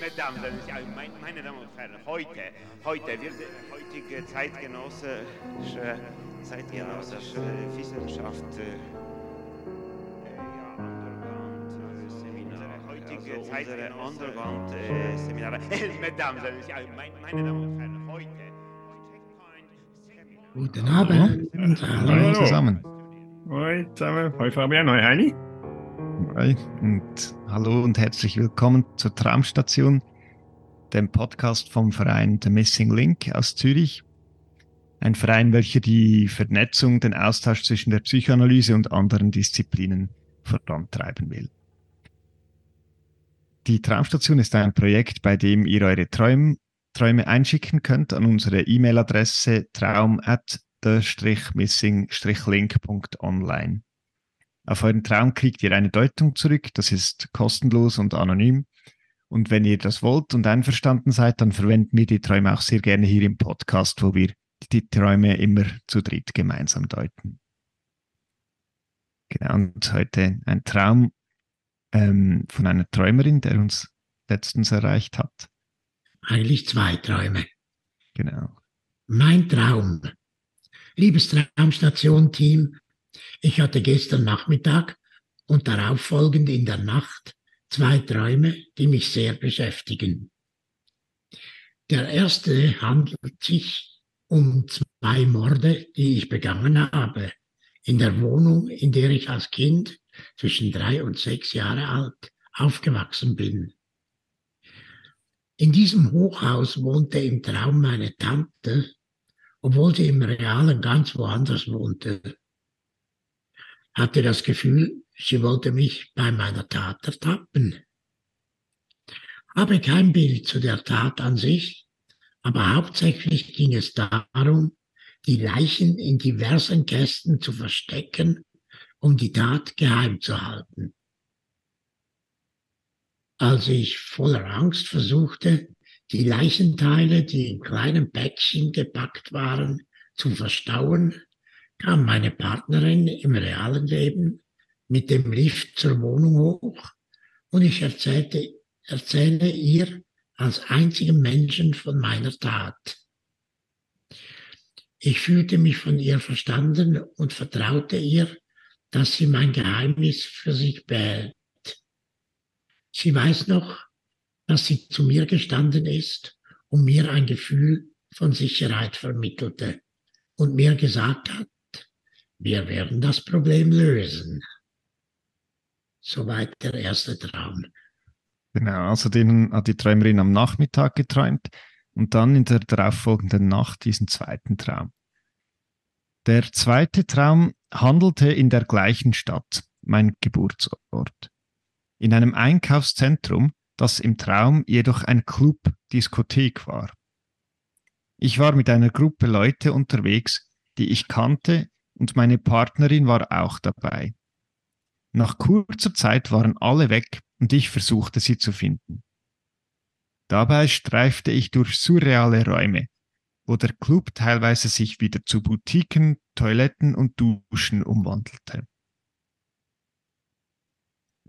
Mesdames, meine Damen und Herren, heute, heute wird heutige zeitgenössische, zeitgenössische Wissenschaft äh, heutige Zeit Underground-Seminare. Mesdames, meine Damen und Herren, heute. Guten Abend. Hallo, Hallo. zusammen. Hoi zusammen. Hoi Fabian, hoi Heini. Hi. Und hallo und herzlich willkommen zur Traumstation, dem Podcast vom Verein The Missing Link aus Zürich. Ein Verein, welcher die Vernetzung, den Austausch zwischen der Psychoanalyse und anderen Disziplinen vorantreiben will. Die Traumstation ist ein Projekt, bei dem ihr eure Träume, Träume einschicken könnt an unsere E-Mail-Adresse traum at the-missing-link.online. Auf euren Traum kriegt ihr eine Deutung zurück, das ist kostenlos und anonym. Und wenn ihr das wollt und einverstanden seid, dann verwenden wir die Träume auch sehr gerne hier im Podcast, wo wir die Träume immer zu dritt gemeinsam deuten. Genau, und heute ein Traum ähm, von einer Träumerin, der uns letztens erreicht hat. Eigentlich zwei Träume. Genau. Mein Traum. Liebes Traumstation-Team, ich hatte gestern Nachmittag und darauf folgend in der Nacht zwei Träume, die mich sehr beschäftigen. Der erste handelt sich um zwei Morde, die ich begangen habe, in der Wohnung, in der ich als Kind zwischen drei und sechs Jahre alt aufgewachsen bin. In diesem Hochhaus wohnte im Traum meine Tante, obwohl sie im Realen ganz woanders wohnte. Hatte das Gefühl, sie wollte mich bei meiner Tat ertappen. Habe kein Bild zu der Tat an sich, aber hauptsächlich ging es darum, die Leichen in diversen Kästen zu verstecken, um die Tat geheim zu halten. Als ich voller Angst versuchte, die Leichenteile, die in kleinen Päckchen gepackt waren, zu verstauen, kam meine Partnerin im realen Leben mit dem Lift zur Wohnung hoch und ich erzählte, erzähle ihr als einzigem Menschen von meiner Tat. Ich fühlte mich von ihr verstanden und vertraute ihr, dass sie mein Geheimnis für sich behält. Sie weiß noch, dass sie zu mir gestanden ist und mir ein Gefühl von Sicherheit vermittelte und mir gesagt hat, wir werden das Problem lösen. Soweit der erste Traum. Genau, also den hat die Träumerin am Nachmittag geträumt und dann in der darauffolgenden Nacht diesen zweiten Traum. Der zweite Traum handelte in der gleichen Stadt, mein Geburtsort. In einem Einkaufszentrum, das im Traum jedoch ein Club-Diskothek war. Ich war mit einer Gruppe Leute unterwegs, die ich kannte, und meine Partnerin war auch dabei. Nach kurzer Zeit waren alle weg und ich versuchte sie zu finden. Dabei streifte ich durch surreale Räume, wo der Club teilweise sich wieder zu Boutiquen, Toiletten und Duschen umwandelte.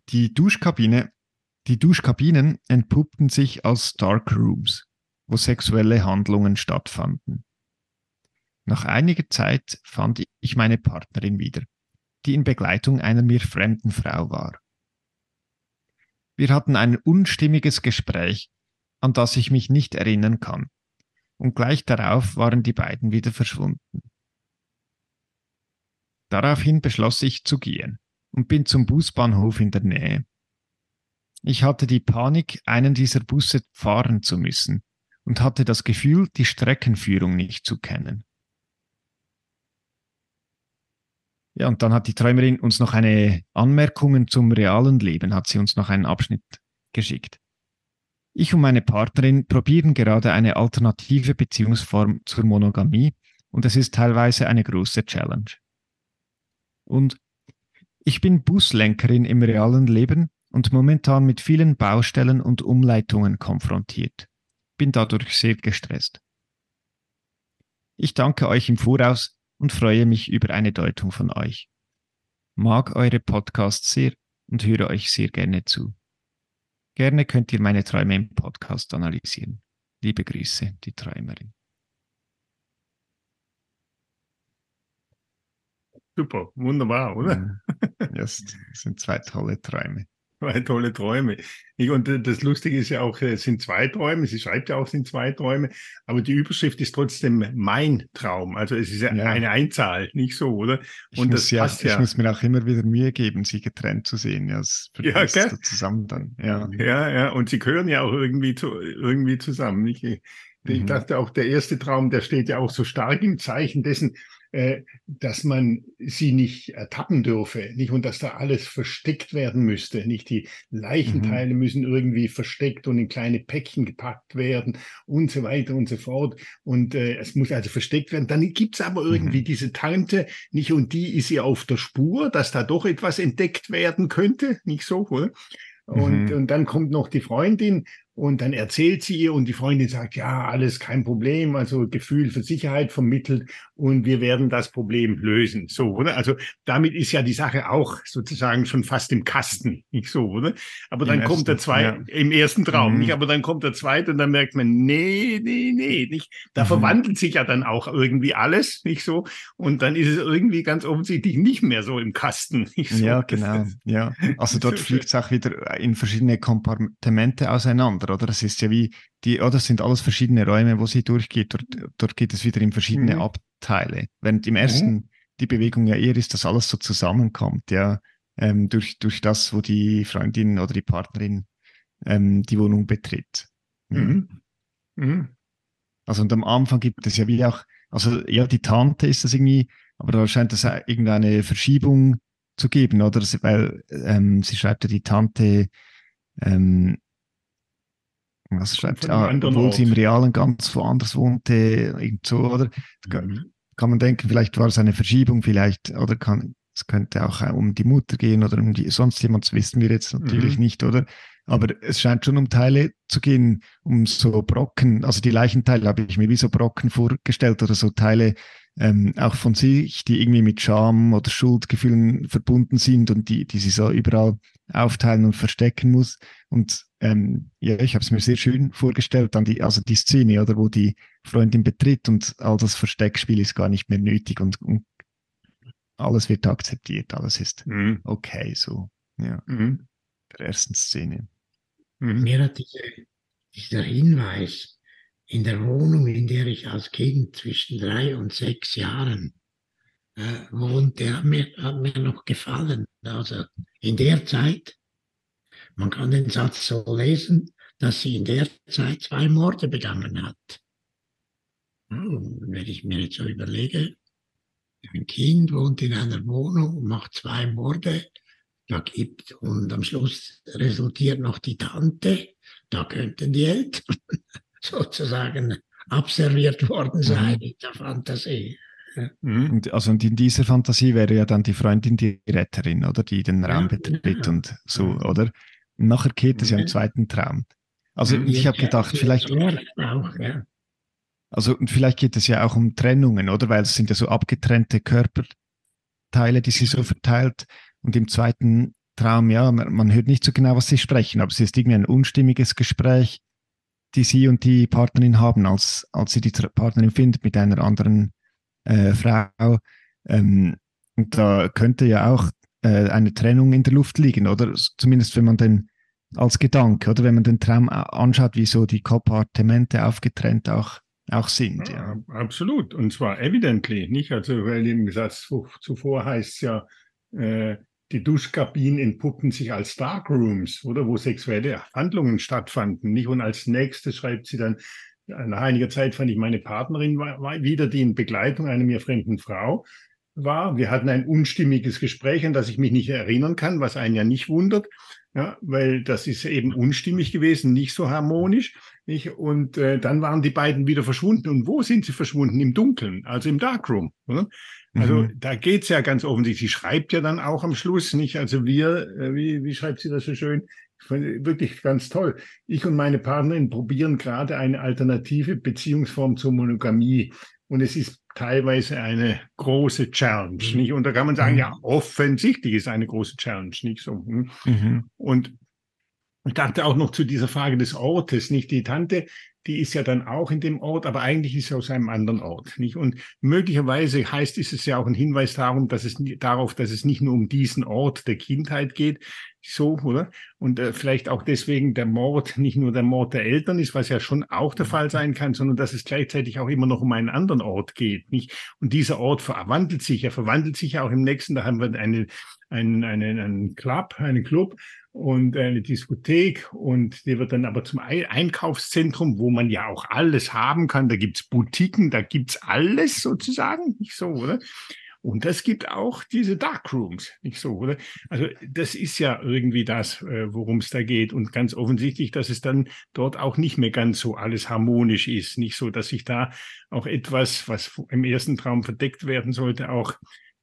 Die Duschkabine, die Duschkabinen entpuppten sich als Dark Rooms, wo sexuelle Handlungen stattfanden. Nach einiger Zeit fand ich meine Partnerin wieder, die in Begleitung einer mir fremden Frau war. Wir hatten ein unstimmiges Gespräch, an das ich mich nicht erinnern kann, und gleich darauf waren die beiden wieder verschwunden. Daraufhin beschloss ich zu gehen und bin zum Busbahnhof in der Nähe. Ich hatte die Panik, einen dieser Busse fahren zu müssen und hatte das Gefühl, die Streckenführung nicht zu kennen. Ja, und dann hat die Träumerin uns noch eine Anmerkungen zum realen Leben, hat sie uns noch einen Abschnitt geschickt. Ich und meine Partnerin probieren gerade eine alternative Beziehungsform zur Monogamie und es ist teilweise eine große Challenge. Und ich bin Buslenkerin im realen Leben und momentan mit vielen Baustellen und Umleitungen konfrontiert. Bin dadurch sehr gestresst. Ich danke euch im Voraus und freue mich über eine Deutung von euch. mag eure Podcasts sehr und höre euch sehr gerne zu. Gerne könnt ihr meine Träume im Podcast analysieren. Liebe Grüße, die Träumerin. Super, wunderbar, oder? Mhm. Das sind zwei tolle Träume. Zwei tolle Träume. Ich, und das Lustige ist ja auch, es sind zwei Träume, sie schreibt ja auch, es sind zwei Träume, aber die Überschrift ist trotzdem mein Traum. Also es ist ja, Ja. eine Einzahl, nicht so, oder? Ich, Und muss, das ja, passt ich ja. muss mir auch immer wieder Mühe geben, sie getrennt zu sehen. Ja, es Ja, gell? so zusammen dann. Ja. Ja, ja, und sie gehören ja auch irgendwie, zu, irgendwie zusammen. Ich, ich Mhm. dachte auch, der erste Traum, der steht ja auch so stark im Zeichen dessen, äh, dass man sie nicht ertappen dürfe, nicht und dass da alles versteckt werden müsste, nicht die Leichenteile müssen irgendwie versteckt und in kleine Päckchen gepackt werden und so weiter und so fort und äh, es muss also versteckt werden. Dann gibt's aber irgendwie Mhm. diese Tante, nicht und die ist ihr auf der Spur, dass da doch etwas entdeckt werden könnte, nicht so, oder? Und, Mhm. und dann kommt noch die Freundin und dann erzählt sie ihr und die Freundin sagt, ja, alles kein Problem, also Gefühl für Sicherheit vermittelt und wir werden das Problem lösen. So, oder? Also damit ist ja die Sache auch sozusagen schon fast im Kasten, nicht so, oder? Aber Im dann kommt der zweite, ja. im ersten Traum, Mhm. nicht? Aber dann kommt der zweite und dann merkt man, nee, nee, nee, nicht? Da Mhm. verwandelt sich ja dann auch irgendwie alles, nicht so? Und dann ist es irgendwie ganz offensichtlich nicht mehr so im Kasten, nicht so? Ja, genau. Ja. Also dort fliegt es auch wieder in verschiedene Kompartimente auseinander, oder? Es ist ja wie die, oder es sind alles verschiedene Räume, wo sie durchgeht. Dort, dort geht es wieder in verschiedene Mhm. Abteile. Während im ersten die Bewegung ja eher ist, dass alles so zusammenkommt, ja, ähm, durch, durch das, wo die Freundin oder die Partnerin ähm, die Wohnung betritt. Mhm. Mhm. Also und am Anfang gibt es ja wie auch, also ja, die Tante ist das irgendwie, aber da scheint es irgendeine Verschiebung zu geben, oder? Weil ähm, sie schreibt ja die Tante, ähm, was schreibt Ah, anderen obwohl sie im Ort. Realen ganz woanders wohnte, irgend so, oder? Mhm. Kann man denken, vielleicht war es eine Verschiebung, vielleicht, oder kann, es könnte auch äh, um die Mutter gehen oder um die, sonst jemand, das wissen wir jetzt natürlich Mhm. nicht, oder? Aber es scheint schon um Teile zu gehen, um so Brocken, also die Leichenteile habe ich mir wie so Brocken vorgestellt oder so Teile ähm, auch von sich, die irgendwie mit Scham oder Schuldgefühlen verbunden sind und die, die sie so überall aufteilen und verstecken muss. Und ähm, ja, ich habe es mir sehr schön vorgestellt, dann die, also die Szene, oder wo die Freundin betritt und all das Versteckspiel ist gar nicht mehr nötig und, und alles wird akzeptiert, alles ist Mhm. okay, so, ja, Mhm. der ersten Szene. Mhm. Mir hat diese, dieser Hinweis in der Wohnung, in der ich als Kind zwischen drei und sechs Jahren äh, wohnte, hat mir, hat mir noch gefallen. Also in der Zeit, man kann den Satz so lesen, dass sie in der Zeit zwei Morde begangen hat. Hm, wenn ich mir jetzt so überlege, ein Kind wohnt in einer Wohnung und macht zwei Morde, da gibt und am Schluss resultiert noch die Tante, da könnten die Eltern sozusagen abserviert worden sein in der Fantasie. Mhm. Und, also und in dieser Fantasie wäre ja dann die Freundin die Retterin, oder die den Raum Ja, betritt genau. und so, oder? Und nachher geht es ja im Ja. zweiten Traum. Also Mhm. ich habe Ja, gedacht, ja, vielleicht, auch, ja. also und vielleicht geht es ja auch um Trennungen, oder? Weil es sind ja so abgetrennte Körperteile, die sie so verteilt. Und im zweiten Traum, ja, man, man hört nicht so genau, was sie sprechen, aber es ist irgendwie ein unstimmiges Gespräch, die sie und die Partnerin haben, als, als sie die Partnerin findet mit einer anderen äh, Frau. Ähm, und da könnte ja auch äh, eine Trennung in der Luft liegen, oder? Zumindest wenn man den als Gedanke, oder wenn man den Traum a- anschaut, wie so die Kompartimente aufgetrennt auch, auch sind. Ja. Ja, absolut. Und zwar evidently, nicht? Also, weil im zu- zuvor heißt es ja, äh, die Duschkabinen entpuppen sich als Darkrooms, oder? Wo sexuelle Handlungen stattfanden, nicht? Und als nächstes schreibt sie dann, nach einiger Zeit fand ich meine Partnerin wieder, die in Begleitung einer mir fremden Frau war. Wir hatten ein unstimmiges Gespräch, an das ich mich nicht erinnern kann, was einen ja nicht wundert, ja, weil das ist eben unstimmig gewesen, nicht so harmonisch. Nicht? Und äh, dann waren die beiden wieder verschwunden. Und wo sind sie verschwunden? Im Dunkeln, also im Darkroom. Oder? Also Mhm. da geht's ja ganz offensichtlich. Sie schreibt ja dann auch am Schluss nicht. Also wir, äh, wie, wie schreibt sie das so schön? Wirklich ganz toll. Ich und meine Partnerin probieren gerade eine alternative Beziehungsform zur Monogamie. Und es ist teilweise eine große Challenge, Mhm. nicht? Und da kann man sagen, Mhm. ja, offensichtlich ist eine große Challenge, nicht so. hm? Mhm. Und ich dachte auch noch zu dieser Frage des Ortes, nicht? Die Tante, die ist ja dann auch in dem Ort, aber eigentlich ist sie aus einem anderen Ort, nicht? Und möglicherweise heißt ist es ja auch ein Hinweis darum, dass es darauf, dass es nicht nur um diesen Ort der Kindheit geht, so, oder? Und äh, vielleicht auch deswegen der Mord nicht nur der Mord der Eltern ist, was ja schon auch der Fall sein kann, sondern dass es gleichzeitig auch immer noch um einen anderen Ort geht, nicht? Und dieser Ort verwandelt sich, er verwandelt sich ja auch im nächsten, da haben wir eine, einen, einen, einen Club, einen Club, und eine Diskothek und die wird dann aber zum Ei- Einkaufszentrum, wo man ja auch alles haben kann. Da gibt's Boutiquen, da gibt's alles sozusagen, nicht so, oder? Und das gibt auch diese Darkrooms, nicht so, oder? Also das ist ja irgendwie das, äh, worum es da geht. Und ganz offensichtlich, dass es dann dort auch nicht mehr ganz so alles harmonisch ist. Nicht so, dass sich da auch etwas, was im ersten Traum verdeckt werden sollte, auch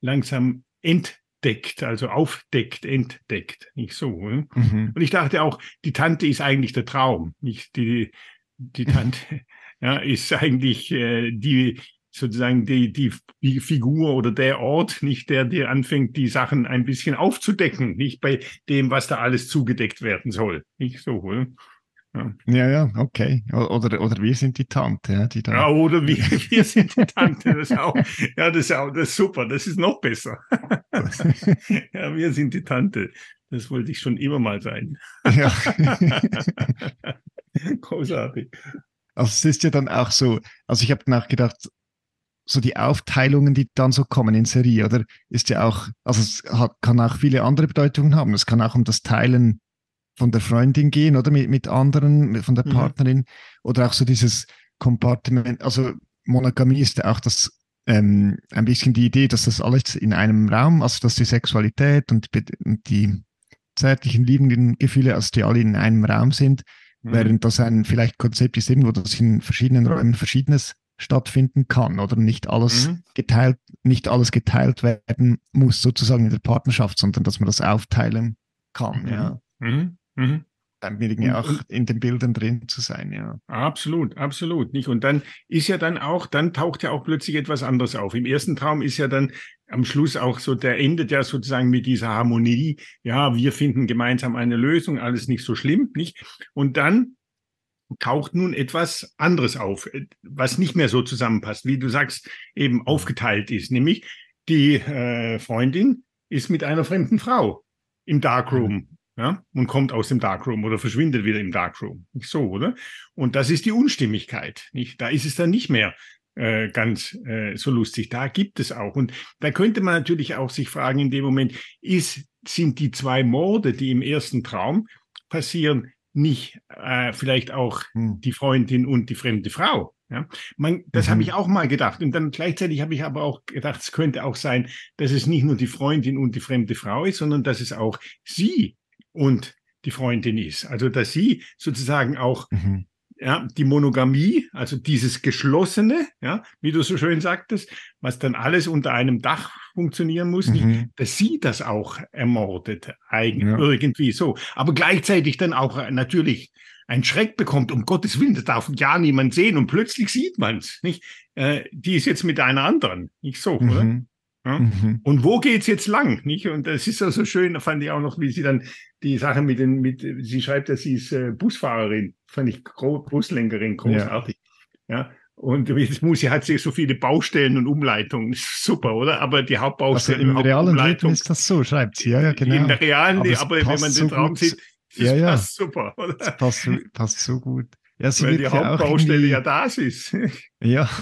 langsam entdeckt, also aufdeckt, entdeckt. Nicht so. Mhm. Und ich dachte auch, die Tante ist eigentlich der Traum, nicht die, die Tante, ja, ist eigentlich äh, die, sozusagen die, die, die Figur oder der Ort, nicht der dir anfängt, die Sachen ein bisschen aufzudecken, nicht bei dem, was da alles zugedeckt werden soll. Nicht so, oder? Ja, ja, okay. O- Oder, oder wir sind die Tante, ja, die da. Ja, oder wir, wir sind die Tante, das ist auch, ja, das ist auch, das ist super, das ist noch besser. ja, wir sind die Tante. Das wollte ich schon immer mal sein. ja. Großartig. Also es ist ja dann auch so, also ich habe nachgedacht, so die Aufteilungen, die dann so kommen in Serie, oder ist ja auch, also es hat, kann auch viele andere Bedeutungen haben. Es kann auch um das Teilen von der Freundin gehen oder mit, mit anderen, mit- von der Mhm. Partnerin oder auch so dieses Kompartiment, also Monogamie ist ja auch das ähm, ein bisschen die Idee, dass das alles in einem Raum, also dass die Sexualität und, die- und die zärtlichen, liebenden Gefühle, also die alle in einem Raum sind, Mhm. während das ein vielleicht Konzept ist, irgendwo, dass in verschiedenen Räumen Verschiedenes stattfinden kann oder nicht alles Mhm. geteilt, nicht alles geteilt werden muss, sozusagen in der Partnerschaft, sondern dass man das aufteilen kann, Mhm. ja. Mhm. Mhm. Dann Und- auch in den Bildern drin zu sein, ja. Absolut, absolut. Nicht? Und dann ist ja dann auch, dann taucht ja auch plötzlich etwas anderes auf. Im ersten Traum ist ja dann am Schluss auch so, der endet ja sozusagen mit dieser Harmonie. Ja, wir finden gemeinsam eine Lösung, alles nicht so schlimm, nicht? Und dann taucht nun etwas anderes auf, äh, was nicht mehr so zusammenpasst, wie du sagst, eben aufgeteilt ist. Nämlich die äh, Freundin ist mit einer fremden Frau im Darkroom. Ja, und kommt aus dem Darkroom oder verschwindet wieder im Darkroom. Nicht so, oder? Und das ist die Unstimmigkeit. Nicht? Da ist es dann nicht mehr äh, ganz äh, so lustig. Da gibt es auch. Und da könnte man natürlich auch sich fragen in dem Moment, ist, sind die zwei Morde, die im ersten Traum passieren, nicht äh, vielleicht auch Hm. die Freundin und die fremde Frau? Ja? Man, das Mhm. habe ich auch mal gedacht. Und dann gleichzeitig habe ich aber auch gedacht, es könnte auch sein, dass es nicht nur die Freundin und die fremde Frau ist, sondern dass es auch sie und die Freundin ist. Also dass sie sozusagen auch Mhm. Ja, die Monogamie, also dieses Geschlossene, ja, wie du so schön sagtest, was dann alles unter einem Dach funktionieren muss, nicht, Mhm. dass sie das auch ermordet, eigen, Ja. irgendwie so. Aber gleichzeitig dann auch äh, natürlich einen Schreck bekommt, um Gottes Willen, das darf ja niemand sehen und plötzlich sieht man's, nicht? Äh, die ist jetzt mit einer anderen, nicht so, oder? Ja? Mhm. Und wo geht's jetzt lang? Nicht? Und das ist ja so schön, da fand ich auch noch, wie sie dann die Sache mit den, mit, sie schreibt, dass sie ist äh, Busfahrerin, fand ich gro Buslenkerin, großartig. Ja. Und jetzt muss sie hat sie so viele Baustellen und Umleitungen. Super, oder? Aber die Also Hauptbaustelle im realen Leben Hauptumleitung ist das so, schreibt sie, ja, ja, genau. in der realen, Aber aber, es wenn man so den Traum gut. sieht, das Ja, ja. passt super, oder? Das passt so, passt so gut. Ja, sie Weil die ja Hauptbaustelle ja das ist. Ja.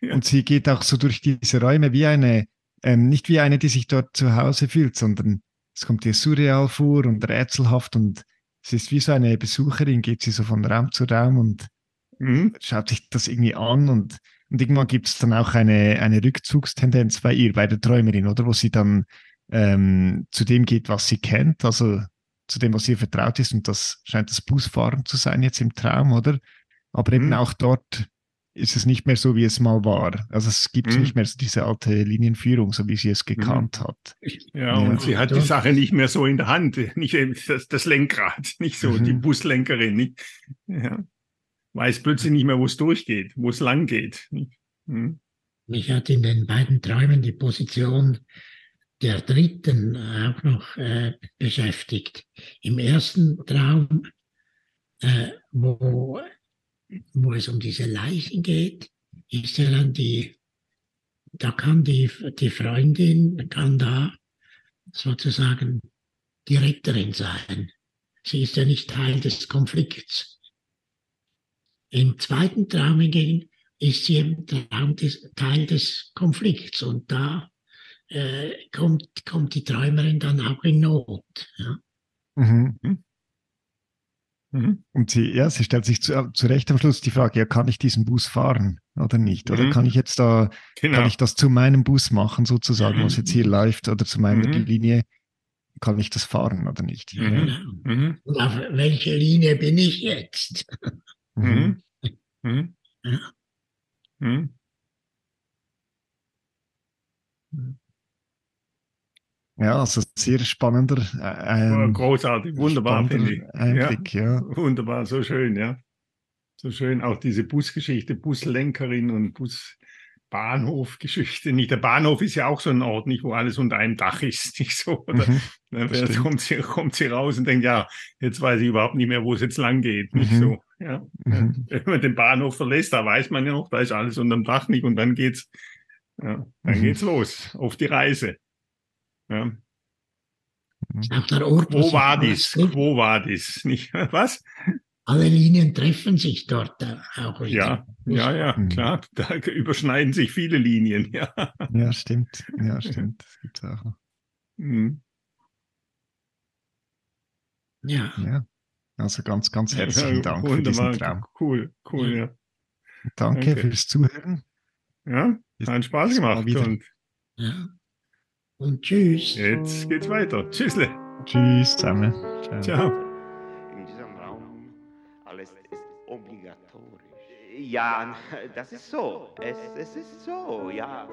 Ja. Und sie geht auch so durch diese Räume wie eine, ähm, nicht wie eine, die sich dort zu Hause fühlt, sondern es kommt ihr surreal vor und rätselhaft und es ist wie so eine Besucherin, geht sie so von Raum zu Raum und Mhm. schaut sich das irgendwie an und, und irgendwann gibt es dann auch eine, eine Rückzugstendenz bei ihr, bei der Träumerin, oder? Wo sie dann ähm, zu dem geht, was sie kennt, also zu dem, was ihr vertraut ist und das scheint das Busfahren zu sein jetzt im Traum, oder? Aber eben Mhm. auch dort ist es nicht mehr so, wie es mal war. Also es gibt Mhm. nicht mehr so diese alte Linienführung, so wie sie es gekannt hat. Ja, Ja. und sie hat die. Sache nicht mehr so in der Hand, nicht eben das, das Lenkrad, nicht so Mhm. die Buslenkerin, nicht? Ja. Weiß plötzlich nicht mehr, wo es durchgeht, wo es lang geht. nicht? Mhm. Mich hat in den beiden Träumen die Position der dritten auch noch äh, beschäftigt. Im ersten Traum, äh, wo, wo es um diese Leichen geht, ist ja dann die, da kann die, die Freundin, kann da sozusagen die Retterin sein. Sie ist ja nicht Teil des Konflikts. Im zweiten Traum hingegen ist sie im Traum des, Teil des Konflikts und da äh, kommt, kommt die Träumerin dann auch in Not. Ja. Mhm. Mhm. Und sie, ja, sie stellt sich zu, zu Recht am Schluss die Frage, ja, kann ich diesen Bus fahren oder nicht? Oder mhm. kann ich jetzt da, genau. kann ich das zu meinem Bus machen, sozusagen, was jetzt hier läuft, oder zu meiner mhm. Linie? Kann ich das fahren oder nicht? Mhm. Mhm. Und auf welcher Linie bin ich jetzt? Mhm. Ja. Ja, also sehr spannender. Äh, Großartig, wunderbar, finde ich. Einblick, ja. ja. Wunderbar, so schön, ja. So schön. Auch diese Busgeschichte, Buslenkerin und Busbahnhofgeschichte. Nicht der Bahnhof ist ja auch so ein Ort, nicht, wo alles unter einem Dach ist, nicht so. Oder? Mhm, dann kommt sie, kommt sie raus und denkt, ja, jetzt weiß ich überhaupt nicht mehr, wo es jetzt lang geht, nicht mhm. so. Ja. Mhm. Wenn man den Bahnhof verlässt, da weiß man ja noch, da ist alles unterm Dach nicht und dann geht's, ja, dann mhm. geht's los auf die Reise. Ja. Ort, wo war dies? Wo war dies? Nicht was? Alle Linien treffen sich dort auch wieder. Ja, ja, ja, mhm. klar. Da überschneiden sich viele Linien. Ja, ja stimmt. Ja, stimmt. Das gibt's auch. Mhm. Ja. ja. Also ganz, ganz herzlichen Dank für diesen Traum. Cool, cool, ja. Danke, Danke. fürs Zuhören. Ja, hat Spaß gemacht. Und, ja. Und tschüss. Jetzt geht's weiter. Tschüssle. Tschüss zusammen. Ciao. Ciao. In diesem Raum alles ist obligatorisch. Ja, das ist so. Es, es ist so, ja.